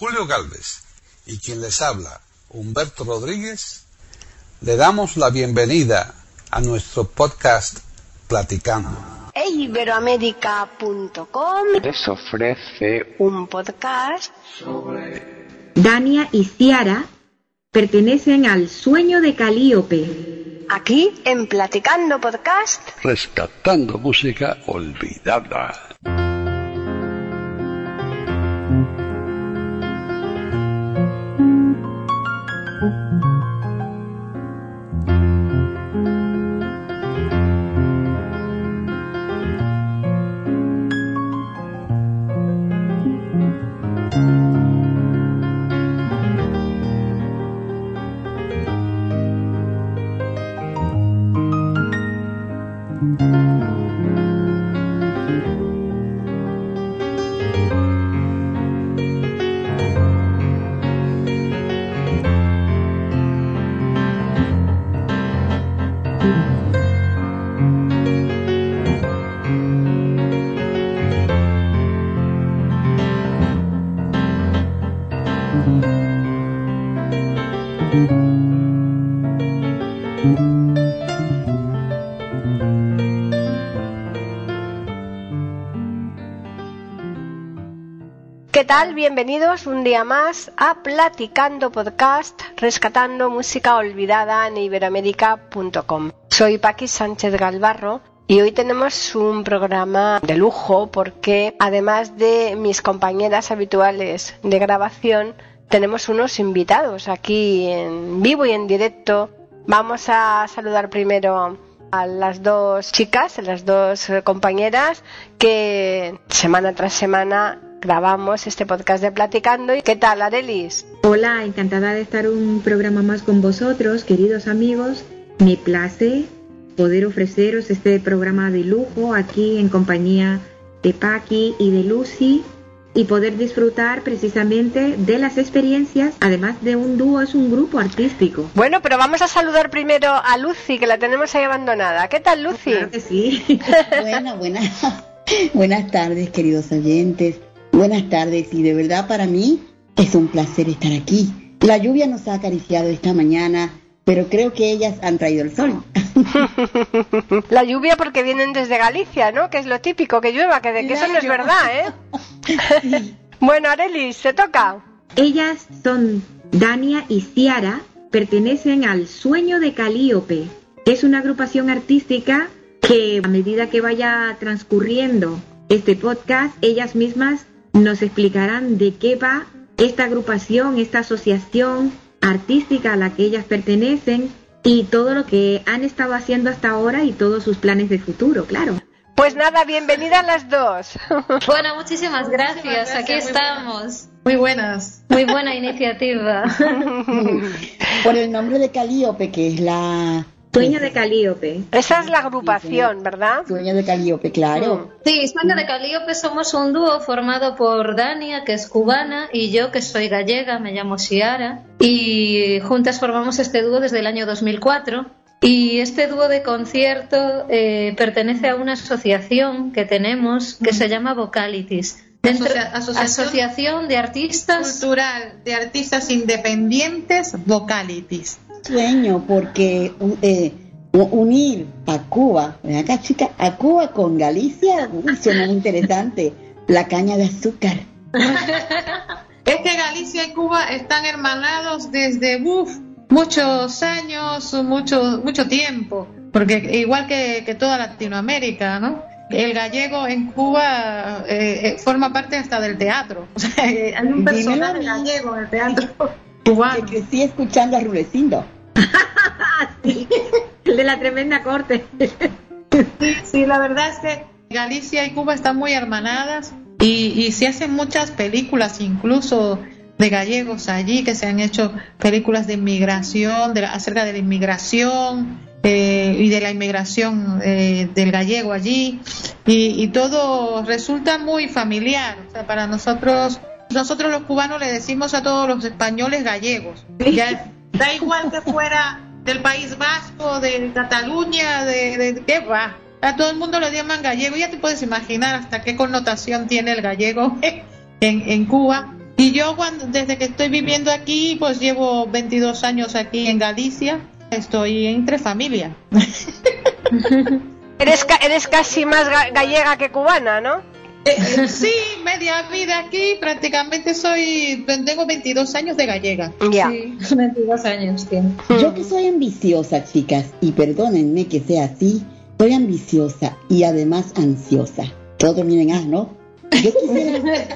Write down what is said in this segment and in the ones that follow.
Julio Galvez y quien les habla, Humberto Rodríguez, le damos la bienvenida a nuestro podcast Platicando. Iberoamérica.com les ofrece un podcast sobre Dania y Ciara pertenecen al sueño de Calíope. aquí en Platicando Podcast. Rescatando música olvidada. ¿Qué tal? Bienvenidos un día más a Platicando Podcast, rescatando música olvidada en iberoamérica.com. Soy Paqui Sánchez Galvarro y hoy tenemos un programa de lujo porque además de mis compañeras habituales de grabación, tenemos unos invitados aquí en vivo y en directo. Vamos a saludar primero a las dos chicas, a las dos compañeras que semana tras semana grabamos este podcast de Platicando. ¿Y qué tal, Arelis? Hola, encantada de estar un programa más con vosotros, queridos amigos. Me place poder ofreceros este programa de lujo aquí en compañía de Paqui y de Lucy y poder disfrutar precisamente de las experiencias, además de un dúo, es un grupo artístico. Bueno, pero vamos a saludar primero a Lucy, que la tenemos ahí abandonada. ¿Qué tal, Lucy? Claro que sí. Bueno, buenas, buenas tardes, queridos oyentes. Buenas tardes y de verdad para mí es un placer estar aquí. La lluvia nos ha acariciado esta mañana, pero creo que ellas han traído el sol. La lluvia porque vienen desde Galicia, ¿no? Que es lo típico, que llueva, que, de, que eso no es verdad, ¿eh? bueno, Arelis, ¿se toca? Ellas son Dania y Ciara, pertenecen al Sueño de Calíope, que es una agrupación artística que a medida que vaya transcurriendo este podcast, ellas mismas nos explicarán de qué va esta agrupación, esta asociación artística a la que ellas pertenecen y todo lo que han estado haciendo hasta ahora y todos sus planes de futuro, claro. Pues nada, bienvenidas las dos. Bueno, muchísimas gracias. Aquí estamos. Muy buenas. Muy buena iniciativa. Por el nombre de Calíope, que es la Sueño de Calíope. Esa es la agrupación, ¿verdad? sueño de Calíope, claro. Sí, Sueño de Calíope somos un dúo formado por Dania, que es cubana, y yo, que soy gallega, me llamo Ciara. Y juntas formamos este dúo desde el año 2004. Y este dúo de concierto eh, pertenece a una asociación que tenemos que se llama Vocalities. Dentro- Asocia- asociación- asociación de artistas Cultural de artistas independientes, Vocalities. Sueño, porque eh, unir a Cuba, acá chica, a Cuba con Galicia, uy, suena muy interesante. La caña de azúcar. Es que Galicia y Cuba están hermanados desde uf, muchos años, mucho, mucho tiempo, porque igual que, que toda Latinoamérica, ¿no? El gallego en Cuba eh, eh, forma parte hasta del teatro. O sea, hay un personaje gallego en el teatro Que cubano. crecí escuchando a Rulecindo. El de la tremenda corte. Sí, sí, la verdad es que Galicia y Cuba están muy hermanadas y, y se hacen muchas películas, incluso de gallegos allí, que se han hecho películas de inmigración, de acerca de la inmigración eh, y de la inmigración eh, del gallego allí, y, y todo resulta muy familiar. O sea, para nosotros, nosotros los cubanos le decimos a todos los españoles gallegos. Ya, da igual que fuera del País Vasco, de Cataluña, de, de qué va. A todo el mundo le llaman gallego. Ya te puedes imaginar hasta qué connotación tiene el gallego en, en Cuba. Y yo cuando, desde que estoy viviendo aquí, pues llevo 22 años aquí en Galicia, estoy entre familia. Eres, ca- eres casi más ga- gallega que cubana, ¿no? Eh, sí, media vida aquí, prácticamente soy, tengo 22 años de gallega. Ya. Sí, 22 años. Yo que soy ambiciosa, chicas, y perdónenme que sea así, soy ambiciosa y además ansiosa. Todo termina en A, ¿no? Yo quisiera,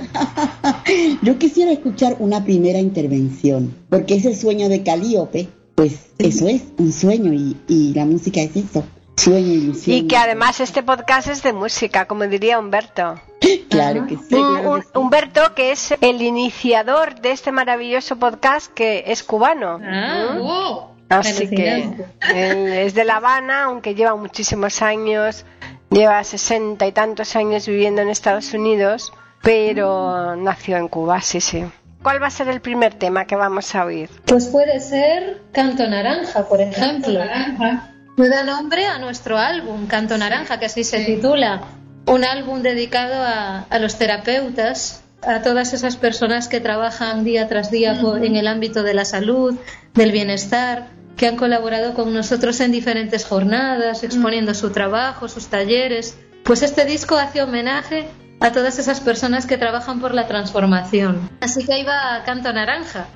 yo quisiera escuchar una primera intervención, porque ese sueño de Calíope, pues eso es, un sueño, y, y la música es eso, sueño, ilusión. Y que además este podcast es de música, como diría Humberto. Claro que sí. Un- claro un- que sí. Humberto, que es el iniciador de este maravilloso podcast que es cubano. Ah, Oh, Así que él es de La Habana, aunque lleva muchísimos años, lleva sesenta y tantos años viviendo en Estados Unidos, pero nació en Cuba, sí, sí. ¿Cuál va a ser el primer tema que vamos a oír? Pues puede ser Canto Naranja, por ejemplo. Me da nombre a nuestro álbum, Canto Naranja, que así se titula. Un álbum dedicado a, a los terapeutas, a todas esas personas que trabajan día tras día por- en el ámbito de la salud, del bienestar, que han colaborado con nosotros en diferentes jornadas, exponiendo su trabajo, sus talleres. Pues este disco hace homenaje a todas esas personas que trabajan por la transformación. Así que ahí va Canto Naranja.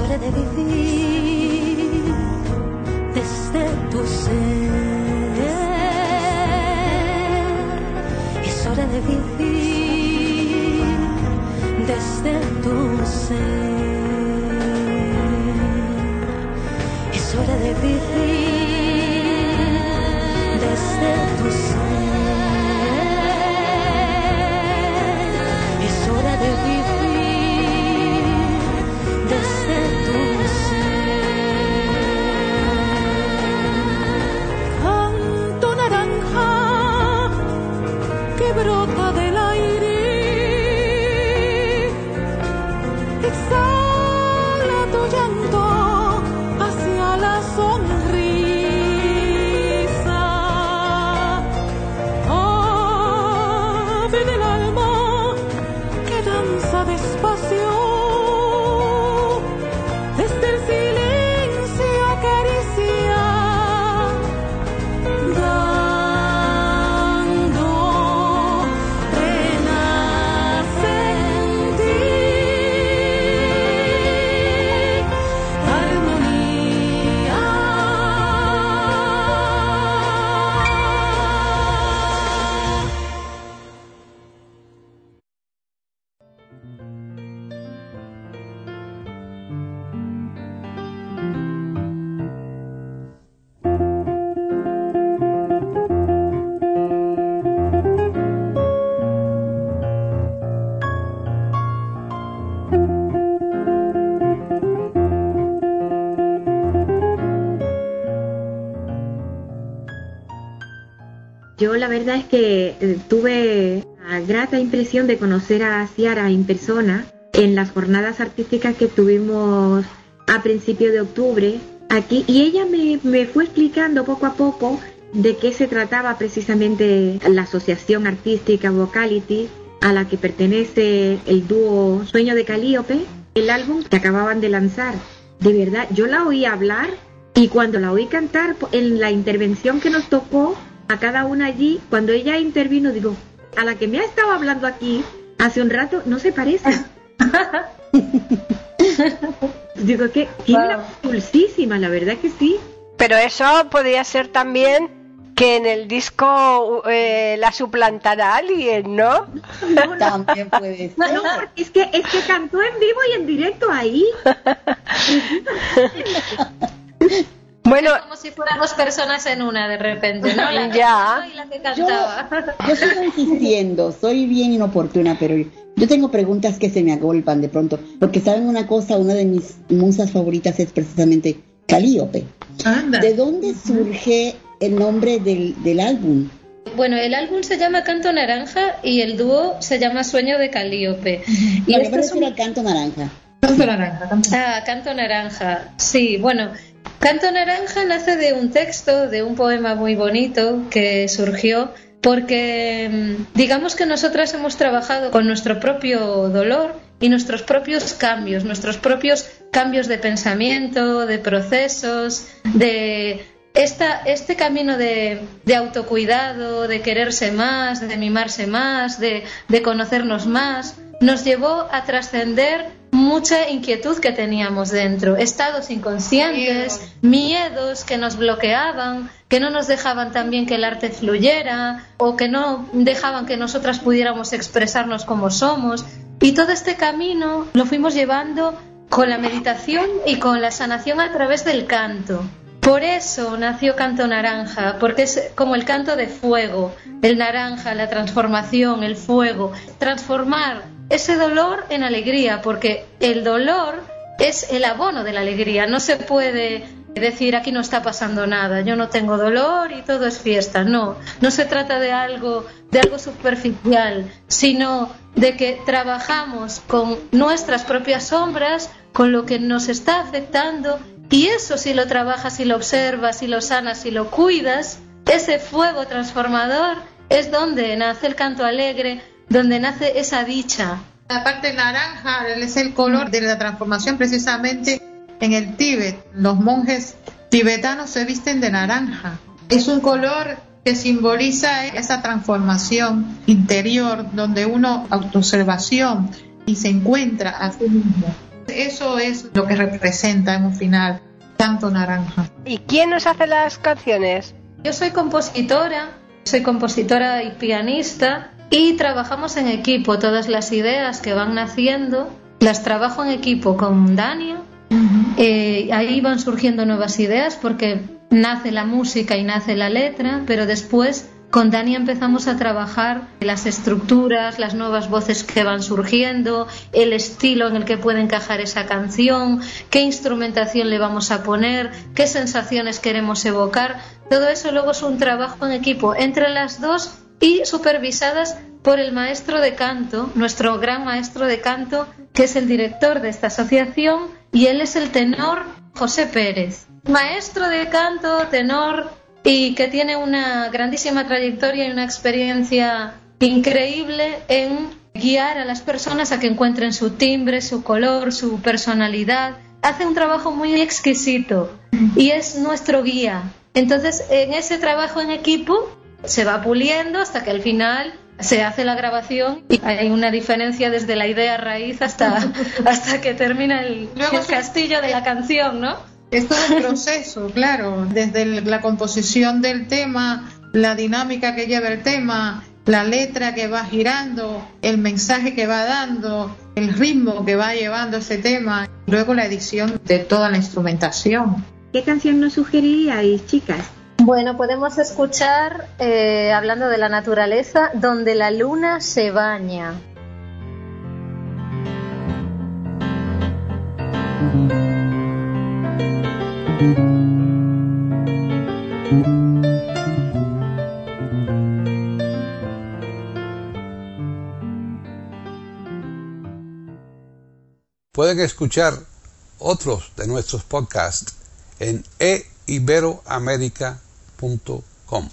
Hora de vivir desde tu ser. Es hora de vivir desde tu ser. Es hora de vivir desde tu ser. La verdad es que eh, tuve la grata impresión de conocer a Ciara en persona en las jornadas artísticas que tuvimos a principio de octubre aquí y ella me, me fue explicando poco a poco de qué se trataba precisamente la asociación artística Vocality a la que pertenece el dúo Sueño de Calíope, el álbum que acababan de lanzar. De verdad, yo la oí hablar y cuando la oí cantar en la intervención que nos tocó a cada una allí, cuando ella intervino, digo, a la que me ha estado hablando aquí hace un rato, no se parece. digo que tiene la verdad que sí. Pero eso podría ser también que en el disco eh, la suplantará alguien, ¿no? También puede ser. No, porque es que, es que cantó en vivo y en directo ahí. Bueno, Como si fuéramos personas en una de repente, ¿no? La Ya. cantaba y la que Yo, cantaba. yo sigo insistiendo, soy bien inoportuna, pero yo tengo preguntas que se me agolpan de pronto. Porque saben una cosa, una de mis musas favoritas es precisamente Calíope. Anda. ¿De dónde surge el nombre del, del álbum? Bueno, el álbum se llama Canto Naranja y el dúo se llama Sueño de Calíope. Y No, este es un- canto naranja. Canto naranja, canto- Ah, Canto Naranja. Sí, bueno, Canto Naranja nace de un texto, de un poema muy bonito que surgió porque mm, digamos que nosotras hemos trabajado con nuestro propio dolor y nuestros propios cambios, nuestros propios cambios de pensamiento, de procesos, de este camino de, de autocuidado, de quererse más, de mimarse más, de conocernos más, nos llevó a trascender mucha inquietud que teníamos dentro, estados inconscientes, miedos que nos bloqueaban, que no nos dejaban también que el arte fluyera o que no dejaban que nosotras pudiéramos expresarnos como somos. Y todo este camino lo fuimos llevando con la meditación y con la sanación a través del canto. Por eso nació Canto Naranja, porque es como el canto de fuego, el naranja, la transformación, el fuego, transformar ese dolor en alegría, porque el dolor es el abono de la alegría, no se puede decir aquí no está pasando nada, yo no tengo dolor y todo es fiesta, no, no se trata de algo de algo superficial, sino de que trabajamos con nuestras propias sombras, con lo que nos está afectando y eso si lo trabajas, si lo observas, si lo sanas, si lo cuidas, ese fuego transformador es donde nace el canto alegre, donde nace esa dicha. La parte naranja es el color de la transformación precisamente en el Tíbet los monjes tibetanos se visten de naranja. Es un color que simboliza esa transformación interior donde uno autoobservación y se encuentra a sí mismo. Eso es lo que representa en un final tanto naranja. ¿Y quién nos hace las canciones? Yo soy compositora, soy compositora y pianista y trabajamos en equipo. Todas las ideas que van naciendo las trabajo en equipo con Dania. Eh, ahí van surgiendo nuevas ideas porque nace la música y nace la letra, pero después con Dani empezamos a trabajar las estructuras, las nuevas voces que van surgiendo, el estilo en el que puede encajar esa canción, qué instrumentación le vamos a poner, qué sensaciones queremos evocar. Todo eso luego es un trabajo en equipo entre las dos y supervisadas por el maestro de canto, nuestro gran maestro de canto, que es el director de esta asociación, y él es el tenor José Pérez. Maestro de canto, tenor, y que tiene una grandísima trayectoria y una experiencia increíble en guiar a las personas a que encuentren su timbre, su color, su personalidad. Hace un trabajo muy exquisito y es nuestro guía. Entonces, en ese trabajo en equipo se va puliendo hasta que al final se hace la grabación y hay una diferencia desde la idea raíz hasta, hasta que termina el, Luego el castillo de la canción, ¿no? Es todo un proceso, claro, desde el- la composición del tema, la dinámica que lleva el tema, la letra que va girando, el mensaje que va dando, el ritmo que va llevando ese tema, luego la edición de toda la instrumentación. ¿Qué canción nos sugeriríais, chicas? Bueno, podemos escuchar, eh, hablando de la naturaleza, donde la luna se baña. Pueden escuchar otros de nuestros podcasts en eiberoamerica.com. Soy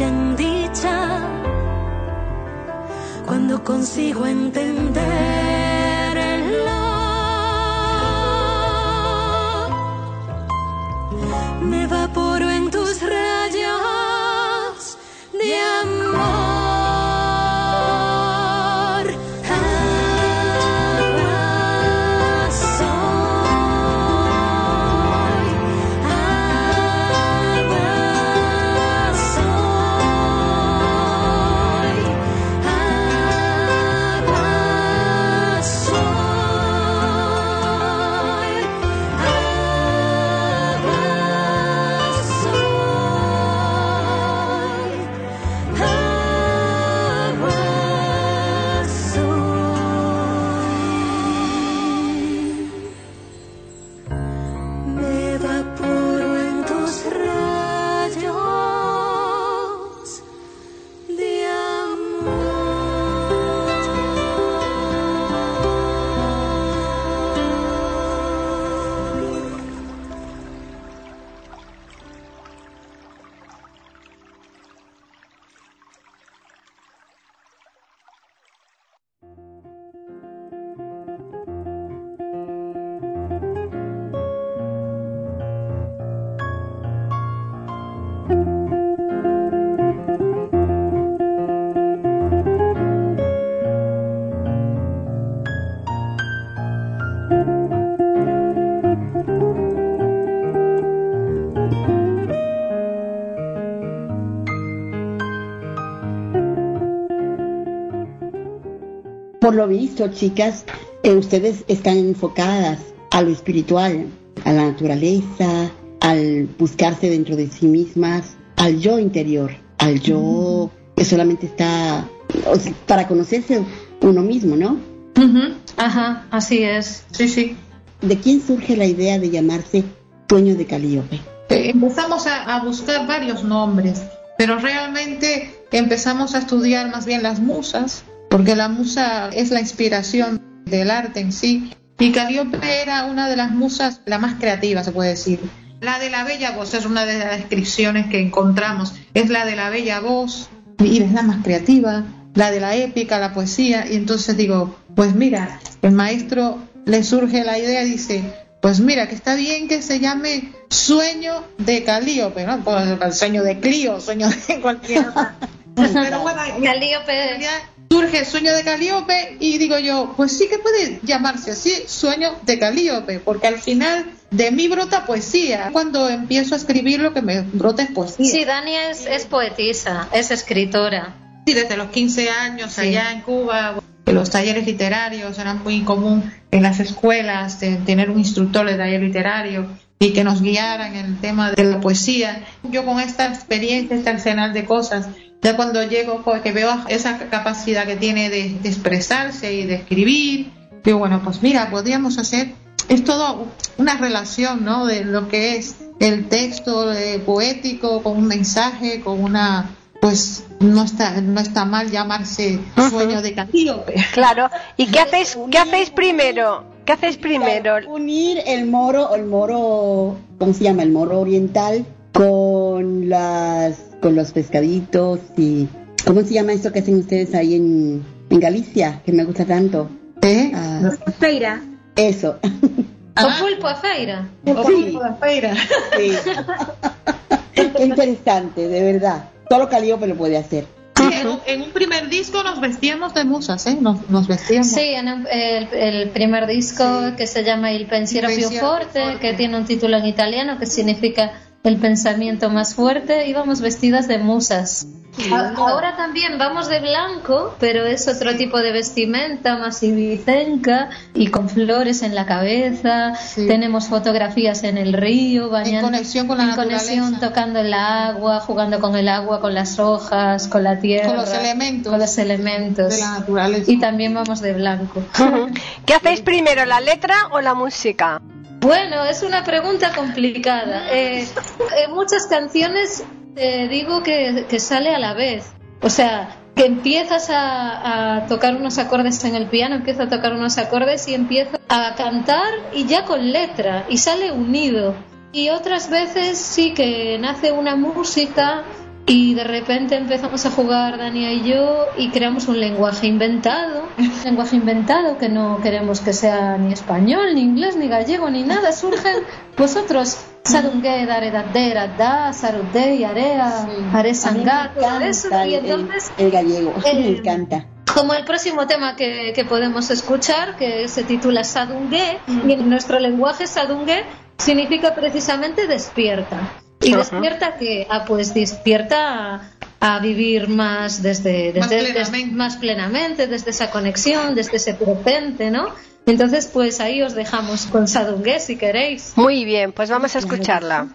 en dicha cuando consigo entenderlo. Me evaporo por lo visto, chicas, eh, ustedes están enfocadas a lo espiritual, a la naturaleza, al buscarse dentro de sí mismas, al yo interior, al yo que solamente está o sea, para conocerse uno mismo, ¿no? Ajá, así es. Sí, sí. ¿De quién surge la idea de llamarse Sueño de Calíope? Eh, Empezamos a, a buscar varios nombres, pero realmente empezamos a estudiar más bien las musas, porque la musa es la inspiración del arte en sí. Y Calíope era una de las musas, la más creativa, se puede decir. La de la bella voz es una de las descripciones que encontramos. Es la de la bella voz y es la más creativa, la de la épica, la poesía. Y entonces digo, pues mira, el maestro le surge la idea y dice, pues mira, que está bien que se llame sueño de Calíope, ¿no? Pues el sueño de Clío, sueño de cualquier otra. Pero bueno, Calíope. Surge el sueño de Calíope y digo yo, pues sí que puede llamarse así, sueño de Calíope, porque al final de mí brota poesía. Cuando empiezo a escribir lo que me brota es poesía. Sí, Dani es, es poetisa, es escritora. Sí, desde los 15 años Sí. allá en Cuba, los talleres literarios eran muy común en las escuelas de tener un instructor de taller literario y que nos guiaran en el tema de la poesía. Yo con esta experiencia, este arsenal de cosas, ya cuando llego, pues, que veo esa capacidad que tiene de, de expresarse y de escribir, digo, bueno, pues mira, podríamos hacer, es todo una relación, ¿no? De lo que es el texto eh, poético con un mensaje, con una pues no está no está mal llamarse sueño de Calíope. Claro. ¿Y qué hacéis, qué hacéis primero? ¿Qué hacéis primero? Unir el moro, el moro, ¿cómo se llama? El moro oriental con las, con los pescaditos y, ¿cómo se llama esto que hacen ustedes ahí en, en Galicia? Que me gusta tanto. ¿Eh? Ah, Feira. eso. O pulpo a feira. O Sí. pulpo de feira. Sí. Qué interesante, de verdad. Solo Calíope lo puede hacer. Sí, en, un, en un primer disco nos vestíamos de musas, ¿eh? Nos, nos vestíamos. Sí, en el, el- el primer disco que se llama Il pensiero più forte, forte. que tiene un título en italiano que significa el pensamiento más fuerte, íbamos vestidas de musas. A- Ahora también vamos de blanco, pero es otro tipo de vestimenta, más ibicenca y con flores en la cabeza. Sí. Tenemos fotografías en el río, bañando, conexión con la en conexión, naturaleza. tocando el agua, jugando con el agua, con las hojas, con la tierra, Con los elementos con los elementos. de la naturaleza. Y también vamos de blanco. ¿Qué hacéis primero, la letra o la música? Bueno, es una pregunta complicada. Eh, en muchas canciones te digo que, sale a la vez. O sea, que empiezas a, a tocar unos acordes en el piano, empiezo a tocar unos acordes y empiezo a cantar y ya con letra y sale unido. Y otras veces sí que nace una música y de repente empezamos a jugar Dania y yo y creamos un lenguaje inventado, un lenguaje inventado que no queremos que sea ni español, ni inglés, ni gallego, ni nada. Surgen vosotros, sarungue, dare, dadera, da, sarude, y area, are A mí me sangat, todo eso. encanta Y entonces, el, gallego, me encanta. como el próximo tema que, que podemos escuchar, que se titula Sadungue, y en nuestro lenguaje Sadungue significa precisamente despierta. ¿Y Ajá. despierta que Ah, pues despierta a, a vivir más desde, desde Más des- plenamente. más plenamente, desde esa conexión, desde ese presente, ¿no? Entonces, pues ahí os dejamos con Sadungue si queréis. Muy bien, pues vamos a escucharla.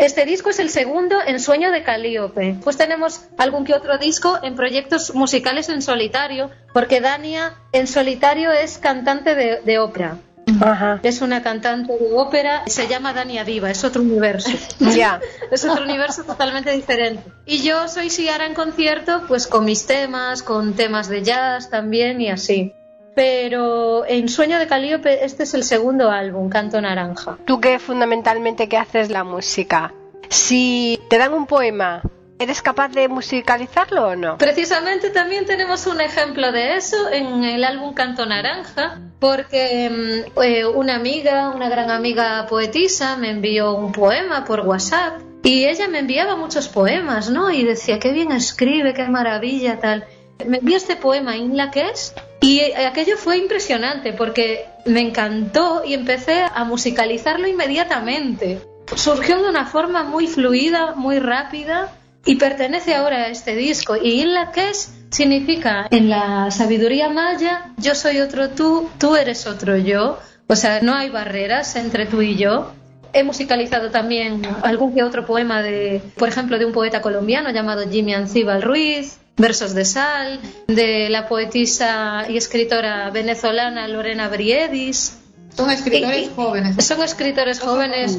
Este disco es el segundo en Sueño de Calíope. Pues tenemos algún que otro disco en proyectos musicales en solitario, porque Dania en solitario es cantante de, de ópera. Ajá. Es una cantante de ópera, se llama Dania Viva, es otro universo. Ya. es otro universo totalmente diferente. Y yo soy Siara en concierto, pues con mis temas, con temas de jazz también y así. Pero en Sueño de Calíope este es el segundo álbum, Canto Naranja. Tú que fundamentalmente que haces la música. Si te dan un poema, ¿eres capaz de musicalizarlo o no? Precisamente también tenemos un ejemplo de eso en el álbum Canto Naranja, porque mm, eh, una amiga, una gran amiga poetisa, me envió un poema por WhatsApp y ella me enviaba muchos poemas, ¿no? Y decía, qué bien escribe, qué maravilla, tal. Me envió este poema, Inla que es, y aquello fue impresionante porque me encantó y empecé a musicalizarlo inmediatamente. Surgió de una forma muy fluida, muy rápida y pertenece ahora a este disco. Y Inla es significa en la sabiduría maya, yo soy otro tú, tú eres otro yo. O sea, no hay barreras entre tú y yo. He musicalizado también algún que otro poema de, por ejemplo, de un poeta colombiano llamado Jimmy Ancíbal Ruiz, Versos de Sal, de la poetisa y escritora venezolana Lorena Briedis. Son escritores Y- y- jóvenes. Son escritores jóvenes.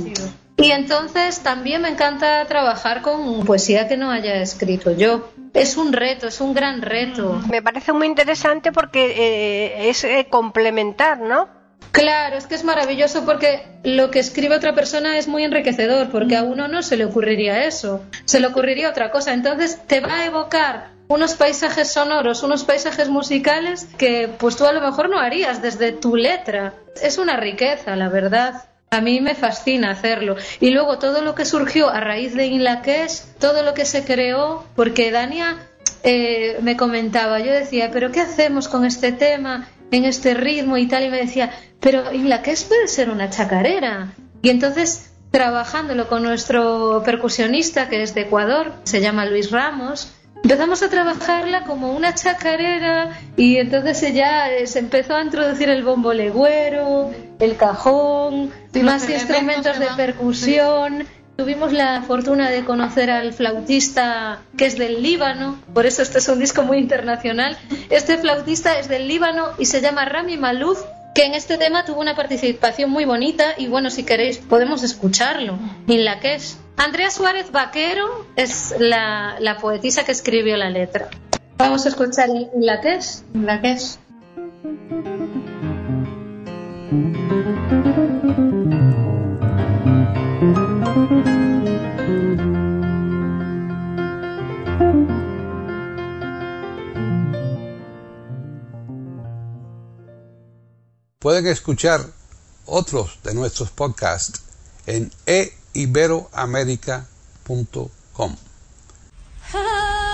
Y entonces también me encanta trabajar con poesía que no haya escrito yo. Es un reto, es un gran reto. Me parece muy interesante porque eh, es eh, complementar, ¿no? Claro, es que es maravilloso porque lo que escribe otra persona es muy enriquecedor, porque a uno no se le ocurriría eso, se le ocurriría otra cosa. Entonces te va a evocar unos paisajes sonoros, unos paisajes musicales que pues tú a lo mejor no harías desde tu letra. Es una riqueza, la verdad. A mí me fascina hacerlo. Y luego todo lo que surgió a raíz de Inlaqués, todo lo que se creó, porque Dania eh, me comentaba, yo decía, pero ¿qué hacemos con este tema, en este ritmo y tal? Y me decía, pero Inlaqués puede ser una chacarera. Y entonces, trabajándolo con nuestro percusionista, que es de Ecuador, se llama Luis Ramos, empezamos a trabajarla como una chacarera y entonces ella eh, se empezó a introducir el bombo legüero, el cajón, Sí, más instrumentos de percusión. Tuvimos la fortuna de conocer al flautista que es del Líbano, por eso este es un disco muy internacional. Este flautista es del Líbano y se llama Rami Malouf, que en este tema tuvo una participación muy bonita y bueno, si queréis podemos escucharlo. En la que es Andrea Suárez Vaquero es la, la poetisa que escribió la letra. Vamos a escuchar la que. La que es. Pueden escuchar otros de nuestros podcasts en eiberoamerica.com. ¿cuáles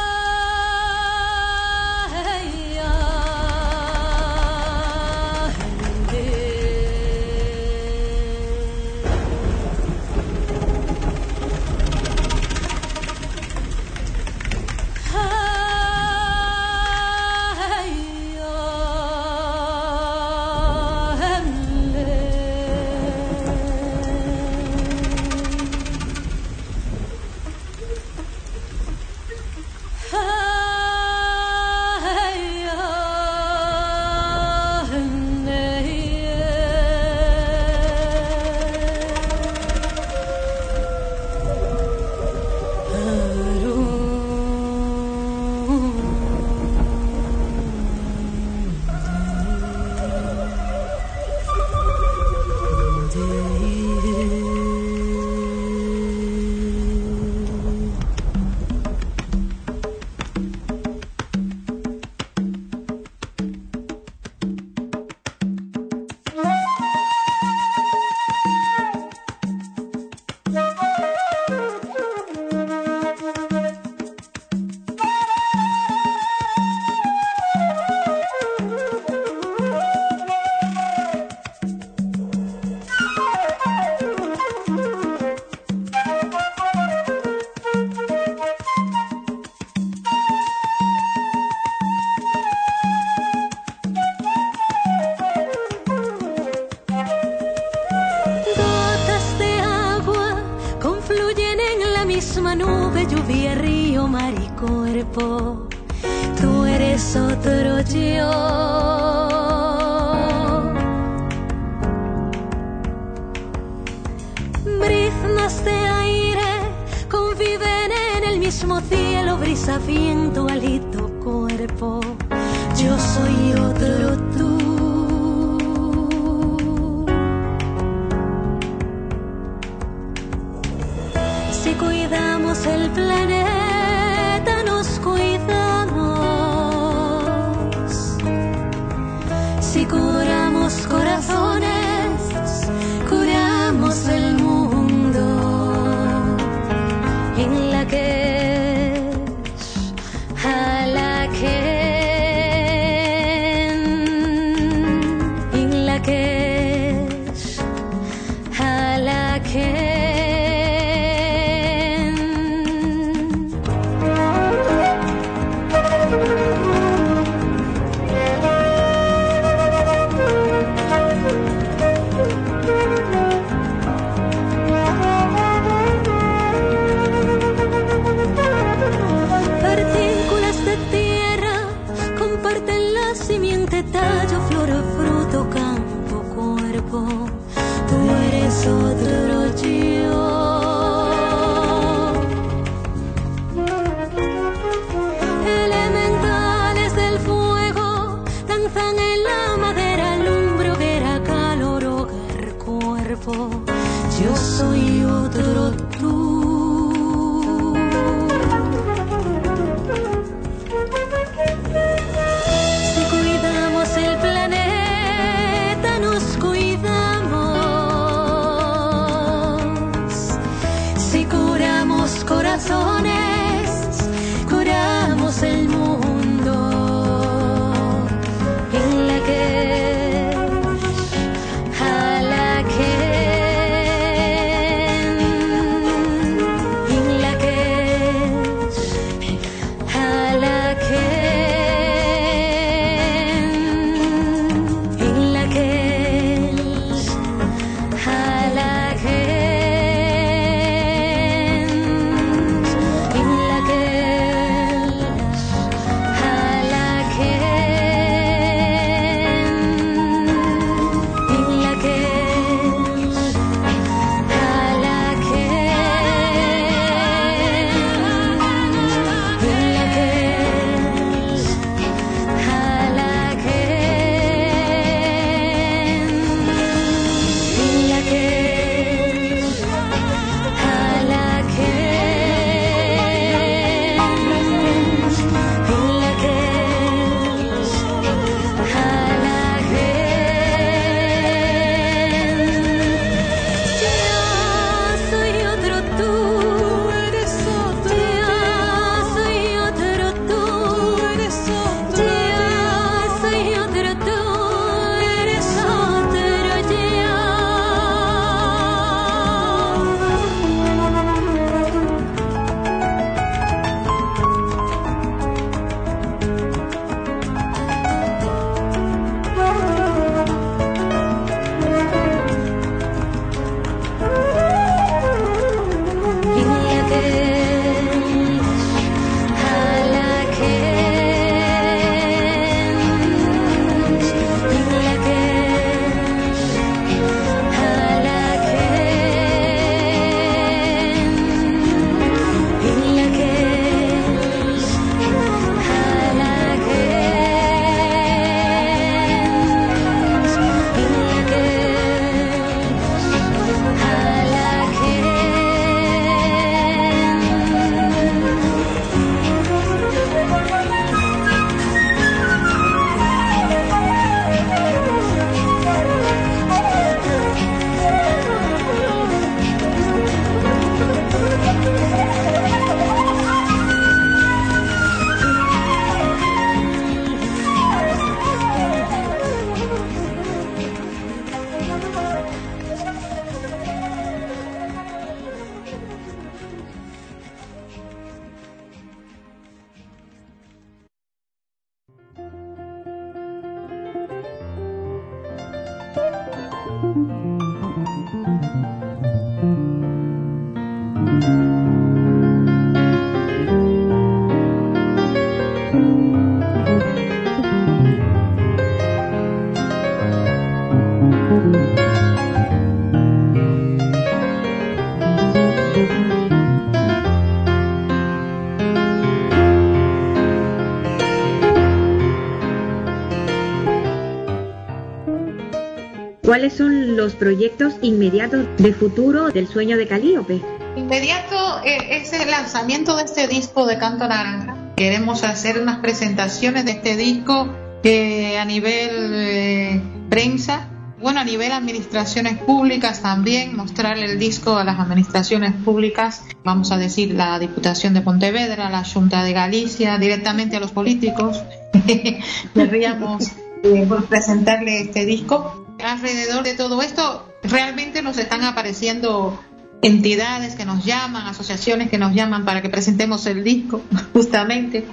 misma nube, lluvia, río, mar y cuerpo. Tú eres otro yo. Briznas de aire conviven en el mismo cielo, brisa, viento, alito, cuerpo. Yo soy otro el planeta. All the los proyectos inmediatos de futuro del sueño de Calíope? Inmediato eh, es el lanzamiento de este disco de Canto Naranja. Queremos hacer unas presentaciones de este disco a nivel eh, prensa, bueno, a nivel administraciones públicas también, mostrarle el disco a las administraciones públicas, vamos a decir la Diputación de Pontevedra, la Junta de Galicia, directamente a los políticos. Querríamos eh, presentarle este disco. Alrededor de todo esto, realmente nos están apareciendo entidades que nos llaman, asociaciones que nos llaman para que presentemos el disco, justamente.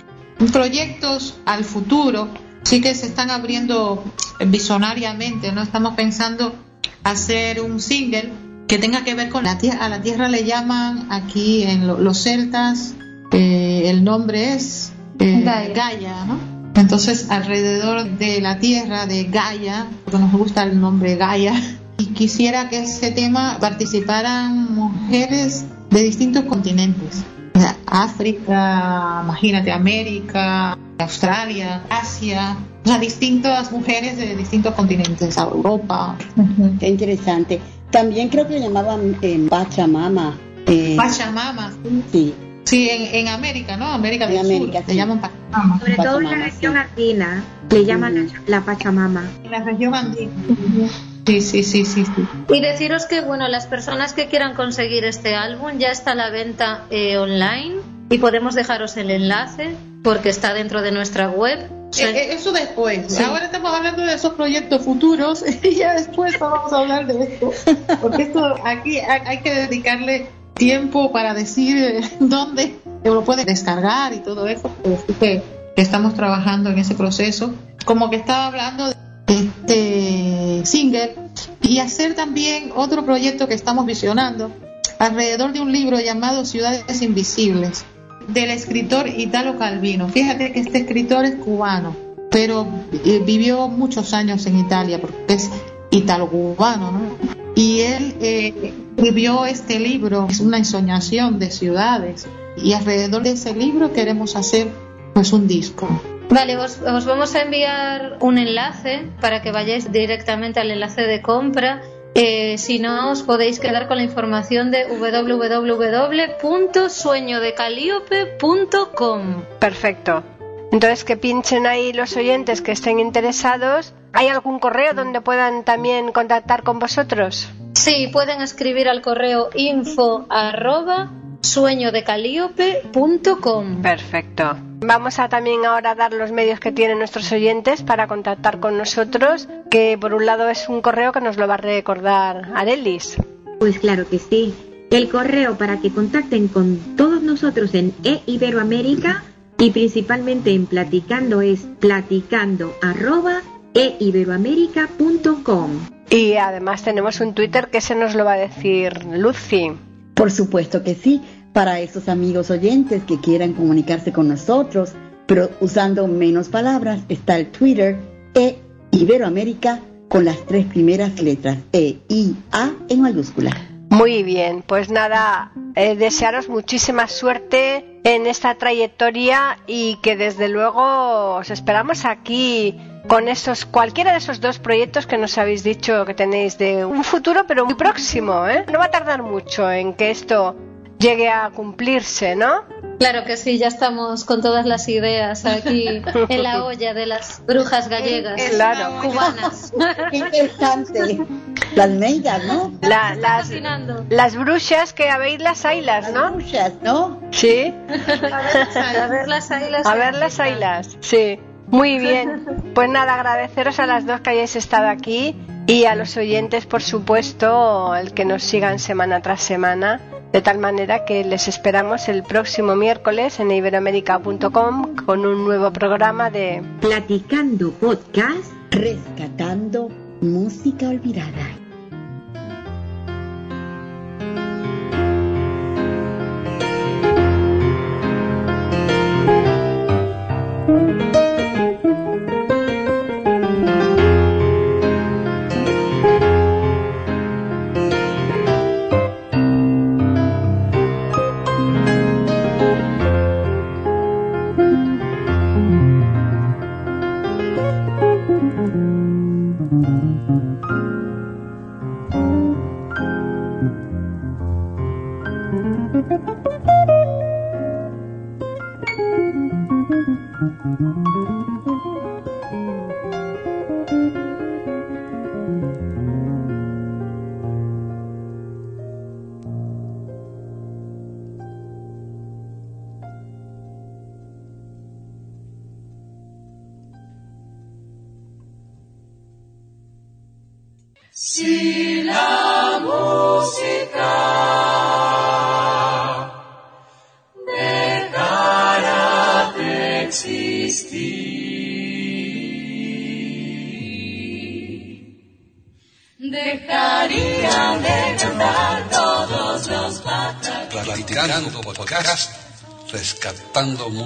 Proyectos al futuro, sí que se están abriendo visionariamente, ¿no? Estamos pensando hacer un single que tenga que ver con la tierra. A la tierra le llaman aquí en los celtas, eh, el nombre es eh, Gaia. ¿no? Entonces, alrededor de la tierra de Gaia, porque nos gusta el nombre Gaia, y quisiera que ese tema participaran mujeres de distintos continentes. África, imagínate, América, Australia, Asia, o sea, distintas mujeres de distintos continentes, Europa. Qué interesante. También creo que le llamaban eh, Pachamama. Eh, Pachamama. Sí. Sí, en, América, ¿no? América del América, Sur, le llaman Pachamama. Sobre todo en la región andina, le llaman la Pachamama. En la región andina. Sí, sí, sí, sí, sí. Y deciros que, bueno, las personas que quieran conseguir este álbum ya está a la venta eh, online y podemos dejaros el enlace porque está dentro de nuestra web. Eh, eh, eso después. Ahora estamos hablando de esos proyectos futuros y ya después vamos a hablar de esto. Porque esto aquí hay que dedicarle tiempo para decir dónde lo puede descargar y todo eso. Que estamos trabajando en ese proceso. Como que estaba hablando de este single y hacer también otro proyecto que estamos visionando alrededor de un libro llamado Ciudades Invisibles del escritor Italo Calvino. Fíjate que este escritor es cubano, pero eh, vivió muchos años en Italia porque es italo-cubano, ¿no? Y él eh, escribió este libro, es una ensoñación de ciudades, y alrededor de ese libro queremos hacer pues un disco. Vale, os, vamos a enviar un enlace para que vayáis directamente al enlace de compra. Eh, si no, os podéis quedar con la información de www.sueñodecaliope.com. Perfecto. Entonces que pinchen ahí los oyentes que estén interesados. ¿Hay algún correo donde puedan también contactar con vosotros? Sí, pueden escribir al correo info sueñodecalíope.com. Perfecto. Vamos a también ahora dar los medios que tienen nuestros oyentes para contactar con nosotros, que por un lado es un correo que nos lo va a recordar Arelis. Pues claro que sí. El correo para que contacten con todos nosotros en e-iberoamérica y principalmente en Platicando es platicando arroba eiberoamérica.com. Y además tenemos un Twitter que se nos lo va a decir Lucy. Por supuesto que sí, para esos amigos oyentes que quieran comunicarse con nosotros, pero usando menos palabras, está el Twitter e Iberoamérica con las tres primeras letras E, I, A en mayúscula. Muy bien, pues nada, eh, desearos muchísima suerte en esta trayectoria y que desde luego os esperamos aquí con esos cualquiera de esos dos proyectos que nos habéis dicho que tenéis de un futuro pero muy próximo, ¿eh? No va a tardar mucho en que esto llegue a cumplirse, ¿no? Claro que sí, ya estamos con todas las ideas aquí en la olla de las brujas gallegas, claro. cubanas. Qué interesante. Las meigas, ¿no? las, las brujas que habéis las ailas, ¿no? Las brujas, ¿no? Sí. A ver las ailas. A ver las ailas, sí. Muy bien. Pues nada, agradeceros a las dos que hayáis estado aquí y a los oyentes, por supuesto, el que nos sigan semana tras semana. De tal manera que les esperamos el próximo miércoles en iberoamérica.com con un nuevo programa de Platicando Podcast, rescatando música olvidada.